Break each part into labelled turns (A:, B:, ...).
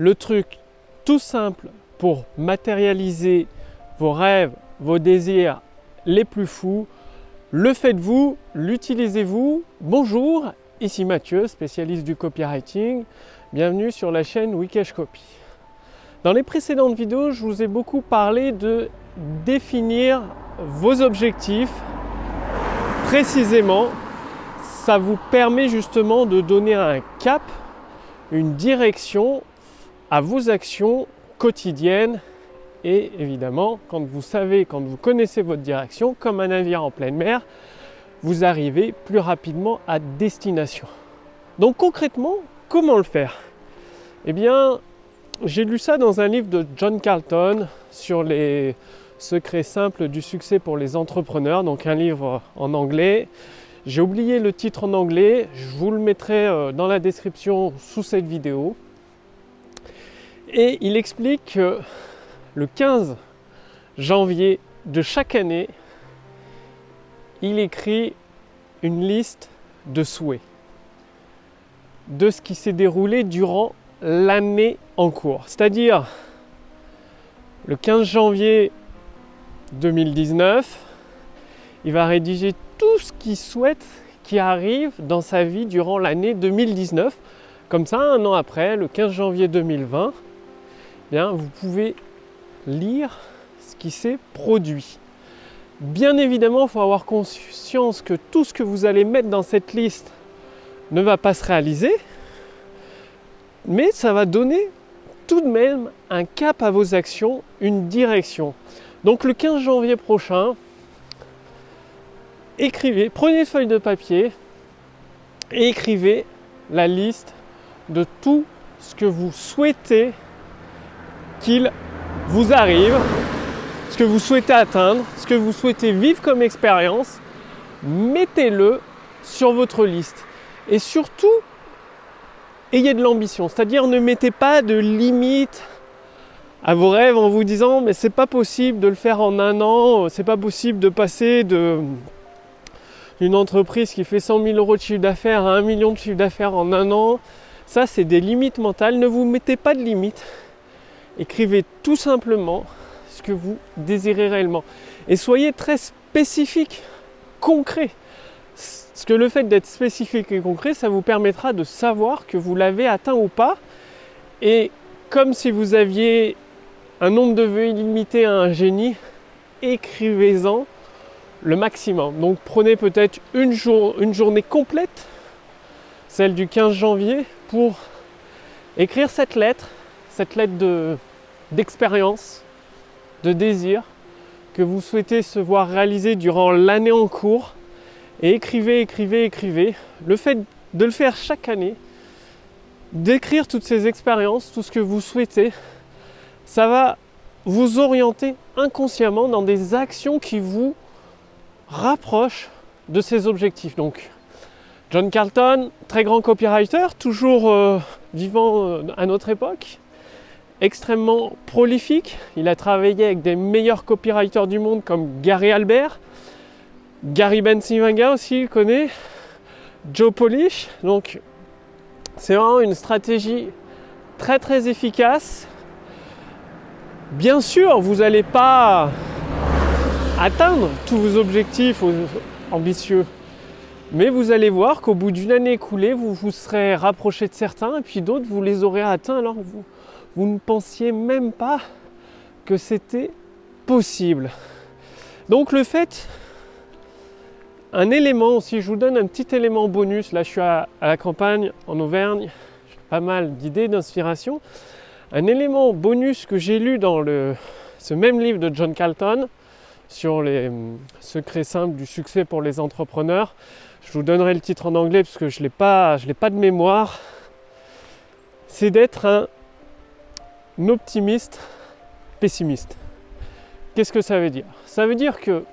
A: le truc tout simple pour matérialiser vos rêves, vos désirs les plus fous. Le faites-vous, l'utilisez-vous. Bonjour, ici Mathieu, spécialiste du copywriting. Bienvenue sur la chaîne Wikesh Copy. Dans les précédentes vidéos, je vous ai beaucoup parlé de définir vos objectifs précisément. Ça vous permet justement de donner un cap, une direction à vos actions quotidiennes et évidemment, quand vous savez, quand vous connaissez votre direction, comme un navire en pleine mer, vous arrivez plus rapidement à destination. Donc concrètement, comment le faire? Eh bien, j'ai lu ça dans un livre de John Carlton sur les secrets simples du succès pour les entrepreneurs, donc un livre en anglais. J'ai oublié le titre en anglais, je vous le mettrai euh, dans la description sous cette vidéo. Et il explique que le 15 janvier de chaque année, il écrit une liste de souhaits de ce qui s'est déroulé durant l'année en cours. C'est-à-dire le 15 janvier 2019, il va rédiger tout ce qu'il souhaite qui arrive dans sa vie durant l'année 2019. Comme ça, un an après, le 15 janvier 2020, bien, vous pouvez lire ce qui s'est produit. Bien évidemment, il faut avoir conscience que tout ce que vous allez mettre dans cette liste ne va pas se réaliser, mais ça va donner tout de même un cap à vos actions, une direction. Donc le 15 janvier prochain, écrivez, prenez une feuille de papier et écrivez la liste de tout ce que vous souhaitez qu'il vous arrive, ce que vous souhaitez atteindre, ce que vous souhaitez vivre comme expérience, mettez-le sur votre liste. Et surtout, ayez de l'ambition, c'est-à-dire ne mettez pas de limite à vos rêves en vous disant mais c'est pas possible de le faire en un an, c'est pas possible de passer de une entreprise qui fait 100 000 euros de chiffre d'affaires à 1 million de chiffre d'affaires en un an. Ça, c'est des limites mentales. Ne vous mettez pas de limites. Écrivez tout simplement ce que vous désirez réellement. Et soyez très spécifique, concret. Parce que le fait d'être spécifique et concret, ça vous permettra de savoir que vous l'avez atteint ou pas. Et comme si vous aviez un nombre de vœux illimité à un génie, écrivez-en le maximum. Donc prenez peut-être une, une journée complète, celle du 15 janvier, pour écrire cette lettre, cette lettre d'expérience, de, désir que vous souhaitez se voir réaliser durant l'année en cours. Et écrivez, écrivez, écrivez. Le fait de le faire chaque année, d'écrire toutes ces expériences, tout ce que vous souhaitez, ça va vous orienter inconsciemment dans des actions qui vous rapprochent de ces objectifs. Donc, John Carlton, très grand copywriter, toujours euh, vivant euh, à notre époque, extrêmement prolifique. Il a travaillé avec des meilleurs copywriters du monde comme Gary Albert, Gary Bensimanga aussi, il connaît, Joe Polish. Donc, c'est vraiment une stratégie très très efficace. Bien sûr, vous n'allez pas atteindre tous vos objectifs ambitieux. Mais vous allez voir qu'au bout d'une année écoulée, vous vous serez rapproché de certains et puis d'autres, vous les aurez atteints alors vous, vous ne pensiez même pas que c'était possible. Donc le fait, un élément, si je vous donne un petit élément bonus, là je suis à, la campagne en Auvergne, j'ai pas mal d'idées, d'inspiration. Un élément bonus que j'ai lu dans le, ce même livre de John Calton sur les hum, secrets simples du succès pour les entrepreneurs, je vous donnerai le titre en anglais parce que je ne l'ai pas, pas de mémoire. C'est d'être un, optimiste pessimiste. Qu'est-ce que ça veut dire? Ça veut dire que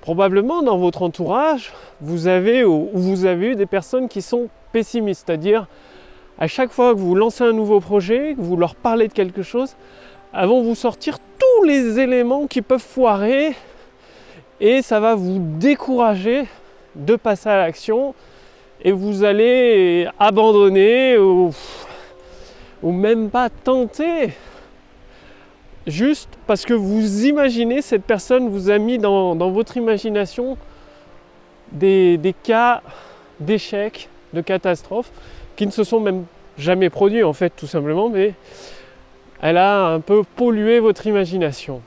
A: probablement dans votre entourage, vous avez ou vous avez eu des personnes qui sont pessimistes, c'est-à-dire à chaque fois que vous lancez un nouveau projet, que vous leur parlez de quelque chose, avant vous sortir tous les éléments qui peuvent foirer et ça va vous décourager de passer à l'action et vous allez abandonner ou ou même pas tenter, juste parce que vous imaginez, cette personne vous a mis dans, votre imagination des, des cas d'échecs, de catastrophes, qui ne se sont même jamais produits en fait tout simplement, mais elle a un peu pollué votre imagination.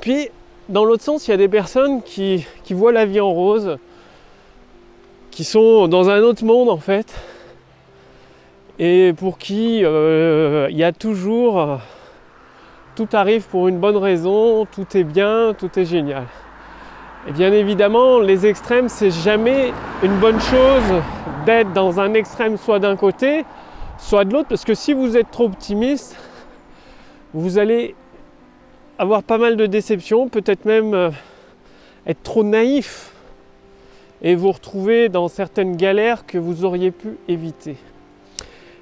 A: Puis, dans l'autre sens, il y a des personnes qui, voient la vie en rose, qui sont dans un autre monde en fait, et pour qui euh, il y a toujours tout arrive pour une bonne raison, tout est bien, tout est génial. Et bien évidemment, les extrêmes, c'est jamais une bonne chose d'être dans un extrême soit d'un côté, soit de l'autre, parce que si vous êtes trop optimiste, vous allez avoir pas mal de déceptions, peut-être même euh, être trop naïf et vous retrouver dans certaines galères que vous auriez pu éviter.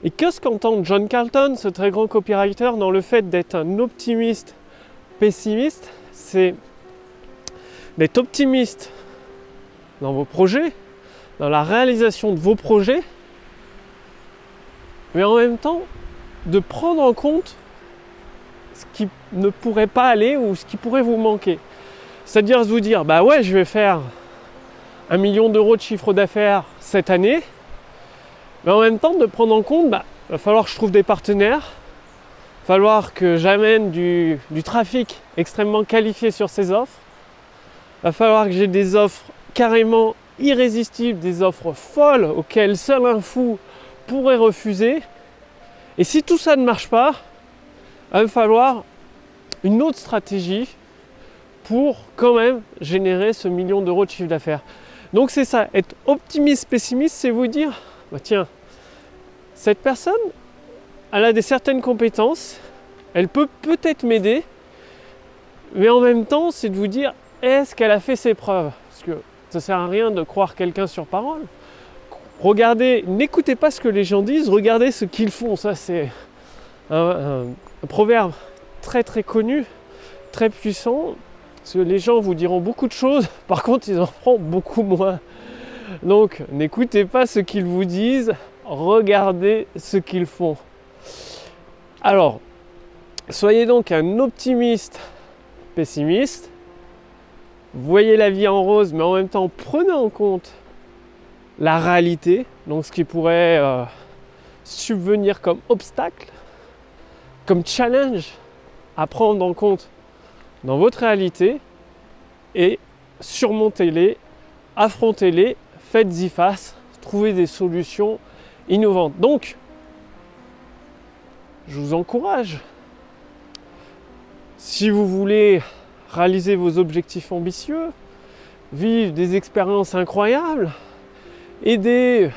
A: Et qu'est-ce qu'entend John Carlton, ce très grand copywriter, dans le fait d'être un optimiste pessimiste? C'est d'être optimiste dans vos projets, dans la réalisation de vos projets, mais en même temps de prendre en compte ce qui ne pourrait pas aller ou ce qui pourrait vous manquer. C'est-à-dire vous dire, bah ouais, je vais faire un million d'euros de chiffre d'affaires cette année, mais en même temps de prendre en compte, bah, va falloir que je trouve des partenaires, va falloir que j'amène du, du, trafic extrêmement qualifié sur ces offres, va falloir que j'ai des offres carrément irrésistibles, des offres folles auxquelles seul un fou pourrait refuser. Et si tout ça ne marche pas, va falloir une autre stratégie pour quand même générer ce million d'euros de chiffre d'affaires. Donc c'est ça, être optimiste, pessimiste, c'est vous dire, bah tiens, cette personne, elle a des certaines compétences, elle peut peut-être m'aider, mais en même temps, c'est de vous dire, est-ce qu'elle a fait ses preuves? Parce que ça sert à rien de croire quelqu'un sur parole. Regardez, n'écoutez pas ce que les gens disent, regardez ce qu'ils font. Ça, c'est un, proverbe très très connu, très puissant. Parce que les gens vous diront beaucoup de choses, par contre, ils en feront beaucoup moins. Donc, n'écoutez pas ce qu'ils vous disent, regardez ce qu'ils font. Alors, soyez donc un optimiste pessimiste. Voyez la vie en rose, mais en même temps, prenez en compte la réalité, donc ce qui pourrait euh, subvenir comme obstacle, comme challenge à prendre en compte dans votre réalité et surmontez-les, affrontez-les, faites-y face, trouvez des solutions innovantes. Donc, je vous encourage, si vous voulez réaliser vos objectifs ambitieux, vivre des expériences incroyables, aider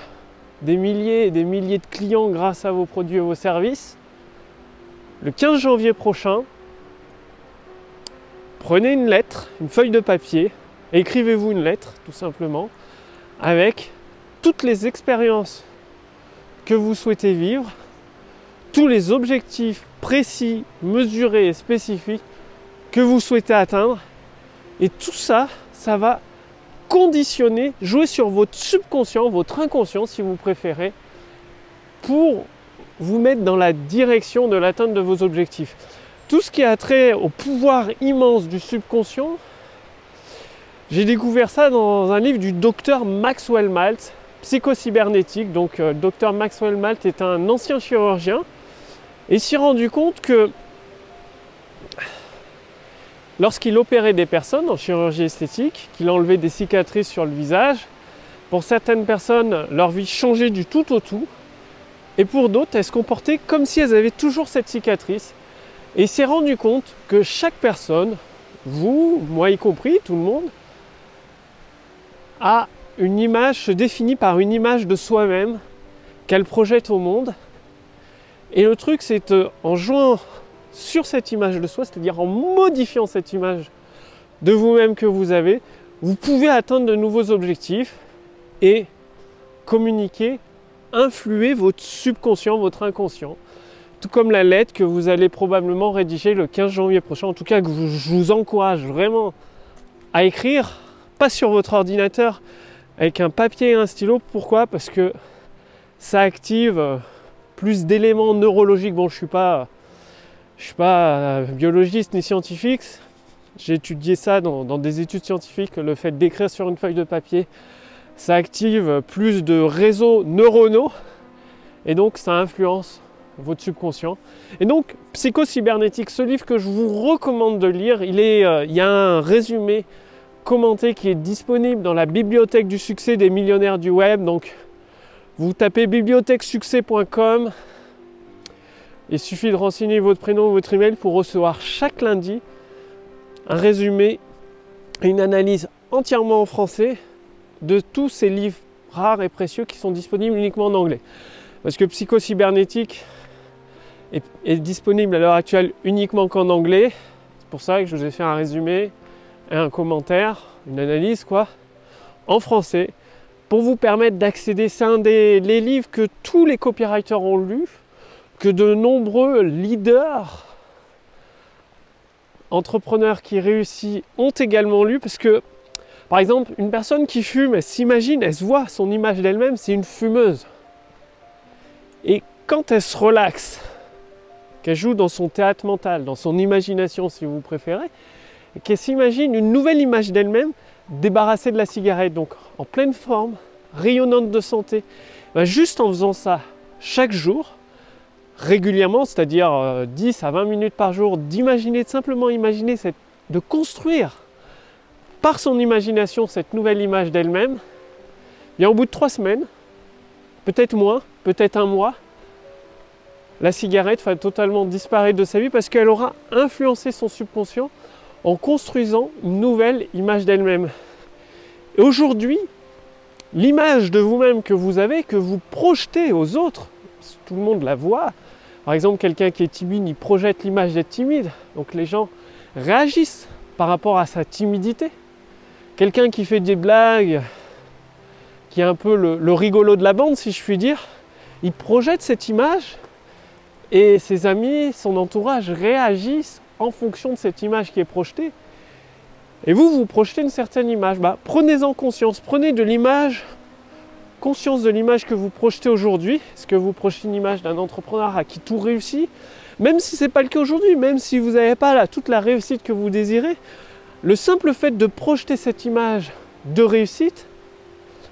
A: des milliers et des milliers de clients grâce à vos produits et vos services, le 15 janvier prochain, prenez une lettre, une feuille de papier, écrivez-vous une lettre tout simplement avec toutes les expériences que vous souhaitez vivre, tous les objectifs précis, mesurés et spécifiques que vous souhaitez atteindre. Et tout ça, ça va conditionner, jouer sur votre subconscient, votre inconscient si vous préférez, pour vous mettre dans la direction de l'atteinte de vos objectifs. Tout ce qui a trait au pouvoir immense du subconscient, j'ai découvert ça dans un livre du docteur Maxwell Malt, psychocybernétique. Donc, euh, docteur Maxwell Malt est un ancien chirurgien et s'est rendu compte que lorsqu'il opérait des personnes en chirurgie esthétique, qu'il enlevait des cicatrices sur le visage, pour certaines personnes, leur vie changeait du tout au tout, et pour d'autres, elles se comportaient comme si elles avaient toujours cette cicatrice. Et s'est rendu compte que chaque personne, vous, moi y compris, tout le monde, a une image, se définit par une image de soi-même qu'elle projette au monde. Et le truc, c'est en jouant sur cette image de soi, c'est-à-dire en modifiant cette image de vous-même que vous avez, vous pouvez atteindre de nouveaux objectifs et communiquer, influer votre subconscient, votre inconscient. Tout comme la lettre que vous allez probablement rédiger le 15 janvier prochain, en tout cas que je vous encourage vraiment à écrire, pas sur votre ordinateur, avec un papier et un stylo. Pourquoi? Parce que ça active plus d'éléments neurologiques. Bon, je suis pas, je suis pas euh, biologiste ni scientifique. J'ai étudié ça dans, dans, des études scientifiques. Le fait d'écrire sur une feuille de papier, ça active plus de réseaux neuronaux et donc ça influence votre subconscient. Et donc, Psycho-cybernétique, ce livre que je vous recommande de lire, il, est, euh, il y a un résumé commenté qui est disponible dans la bibliothèque du succès des millionnaires du web. Donc, vous tapez bibliothèquesuccès.com. Il suffit de renseigner votre prénom, votre email pour recevoir chaque lundi un résumé et une analyse entièrement en français de tous ces livres rares et précieux qui sont disponibles uniquement en anglais. Parce que Psycho-cybernétique est, disponible à l'heure actuelle uniquement qu'en anglais. C'est pour ça que je vous ai fait un résumé un commentaire, une analyse quoi, en français, pour vous permettre d'accéder. C'est un des livres que tous les copywriters ont lu, que de nombreux leaders, entrepreneurs qui réussissent ont également lu, parce que par exemple, une personne qui fume, elle s'imagine, elle se voit son image d'elle-même, c'est une fumeuse. Et quand elle se relaxe, qu'elle joue dans son théâtre mental, dans son imagination si vous préférez, qu'elle s'imagine une nouvelle image d'elle-même débarrassée de la cigarette, donc en pleine forme, rayonnante de santé, ben juste en faisant ça chaque jour, régulièrement, c'est-à-dire 10 euh, à 20 minutes par jour, d'imaginer, de simplement imaginer, cette, de construire par son imagination cette nouvelle image d'elle-même, bien au bout de trois semaines, peut-être moins, peut-être un mois, la cigarette va totalement disparaître de sa vie parce qu'elle aura influencé son subconscient en construisant une nouvelle image d'elle-même. Aujourd'hui, l'image de vous-même que vous avez, que vous projetez aux autres, tout le monde la voit. Par exemple, quelqu'un qui est timide, il projette l'image d'être timide. Donc les gens réagissent par rapport à sa timidité. Quelqu'un qui fait des blagues, qui est un peu le, rigolo de la bande, si je puis dire, il projette cette image et ses amis, son entourage réagissent en fonction de cette image qui est projetée. Et vous, vous projetez une certaine image. Bah, prenez-en conscience, prenez de l'image, conscience de l'image que vous projetez aujourd'hui. Est-ce que vous projetez une image d'un entrepreneur à qui tout réussit? Même si ce n'est pas le cas aujourd'hui, même si vous n'avez pas toute la réussite que vous désirez, le simple fait de projeter cette image de réussite,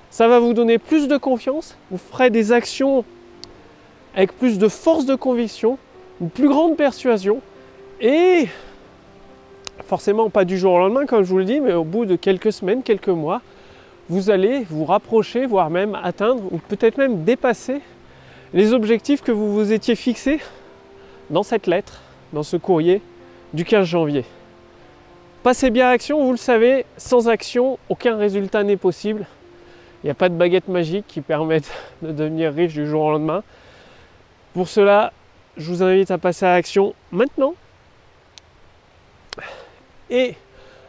A: ça va vous donner plus de confiance, vous ferez des actions avec plus de force de conviction, une plus grande persuasion, et forcément pas du jour au lendemain comme je vous le dis, mais au bout de quelques semaines, quelques mois, vous allez vous rapprocher, voire même atteindre, ou peut-être même dépasser les objectifs que vous vous étiez fixés dans cette lettre, dans ce courrier du 15 janvier. Passez bien à action, vous le savez, sans action, aucun résultat n'est possible. Il n'y a pas de baguette magique qui permette de devenir riche du jour au lendemain. Pour cela, je vous invite à passer à l'action maintenant. Et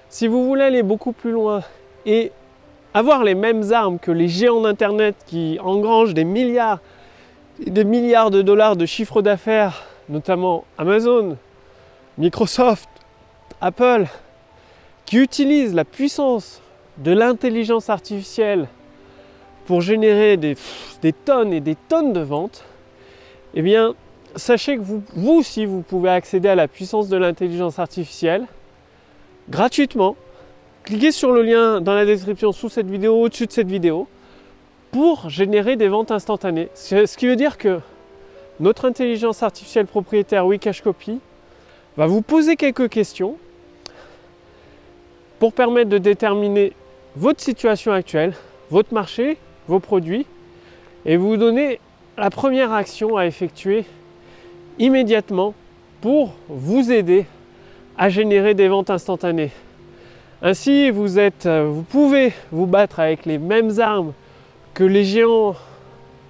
A: si vous voulez aller beaucoup plus loin et avoir les mêmes armes que les géants d'Internet qui engrangent des milliards et des milliards de dollars de chiffre d'affaires, notamment Amazon, Microsoft, Apple, qui utilisent la puissance de l'intelligence artificielle pour générer des, tonnes et des tonnes de ventes, eh bien, sachez que vous, vous aussi, vous pouvez accéder à la puissance de l'intelligence artificielle gratuitement. Cliquez sur le lien dans la description sous cette vidéo, au-dessus de cette vidéo, pour générer des ventes instantanées. Ce qui veut dire que notre intelligence artificielle propriétaire Wikashcopy va vous poser quelques questions pour permettre de déterminer votre situation actuelle, votre marché, vos produits, et vous donner la première action à effectuer immédiatement pour vous aider à générer des ventes instantanées. Ainsi, vous, êtes, vous pouvez vous battre avec les mêmes armes que les géants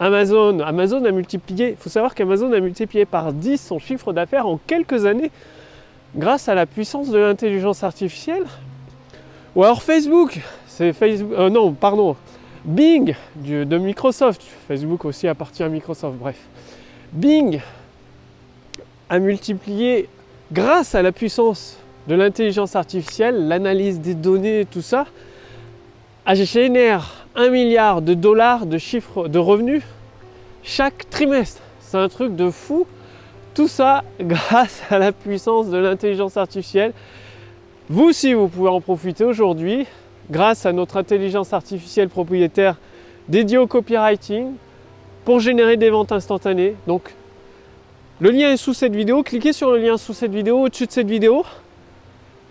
A: Amazon. Amazon a multiplié, il faut savoir qu'Amazon a multiplié par 10 son chiffre d'affaires en quelques années grâce à la puissance de l'intelligence artificielle ou alors Facebook, c'est Facebook, euh, non, pardon, Bing de Microsoft. Facebook aussi appartient à Microsoft, bref. Bing a multiplié, grâce à la puissance de l'intelligence artificielle, l'analyse des données, tout ça, génère un milliard de dollars de chiffre de revenus chaque trimestre. C'est un truc de fou. Tout ça grâce à la puissance de l'intelligence artificielle. Vous aussi, vous pouvez en profiter aujourd'hui grâce à notre intelligence artificielle propriétaire dédiée au copywriting pour générer des ventes instantanées. Donc, le lien est sous cette vidéo. Cliquez sur le lien sous cette vidéo, au-dessus de cette vidéo,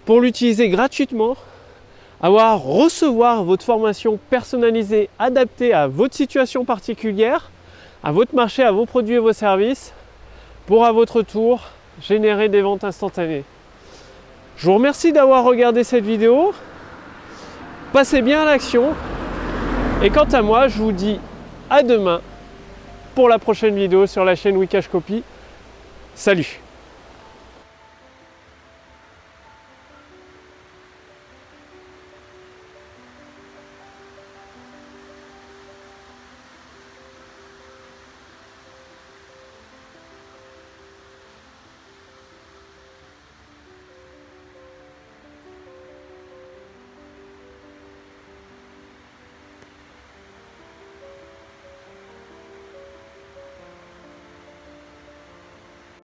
A: pour l'utiliser gratuitement, avoir, recevoir votre formation personnalisée, adaptée à votre situation particulière, à votre marché, à vos produits et vos services, pour à votre tour générer des ventes instantanées. Je vous remercie d'avoir regardé cette vidéo. Passez bien à l'action. Et quant à moi, je vous dis à demain pour la prochaine vidéo sur la chaîne Wikash Copy. Salut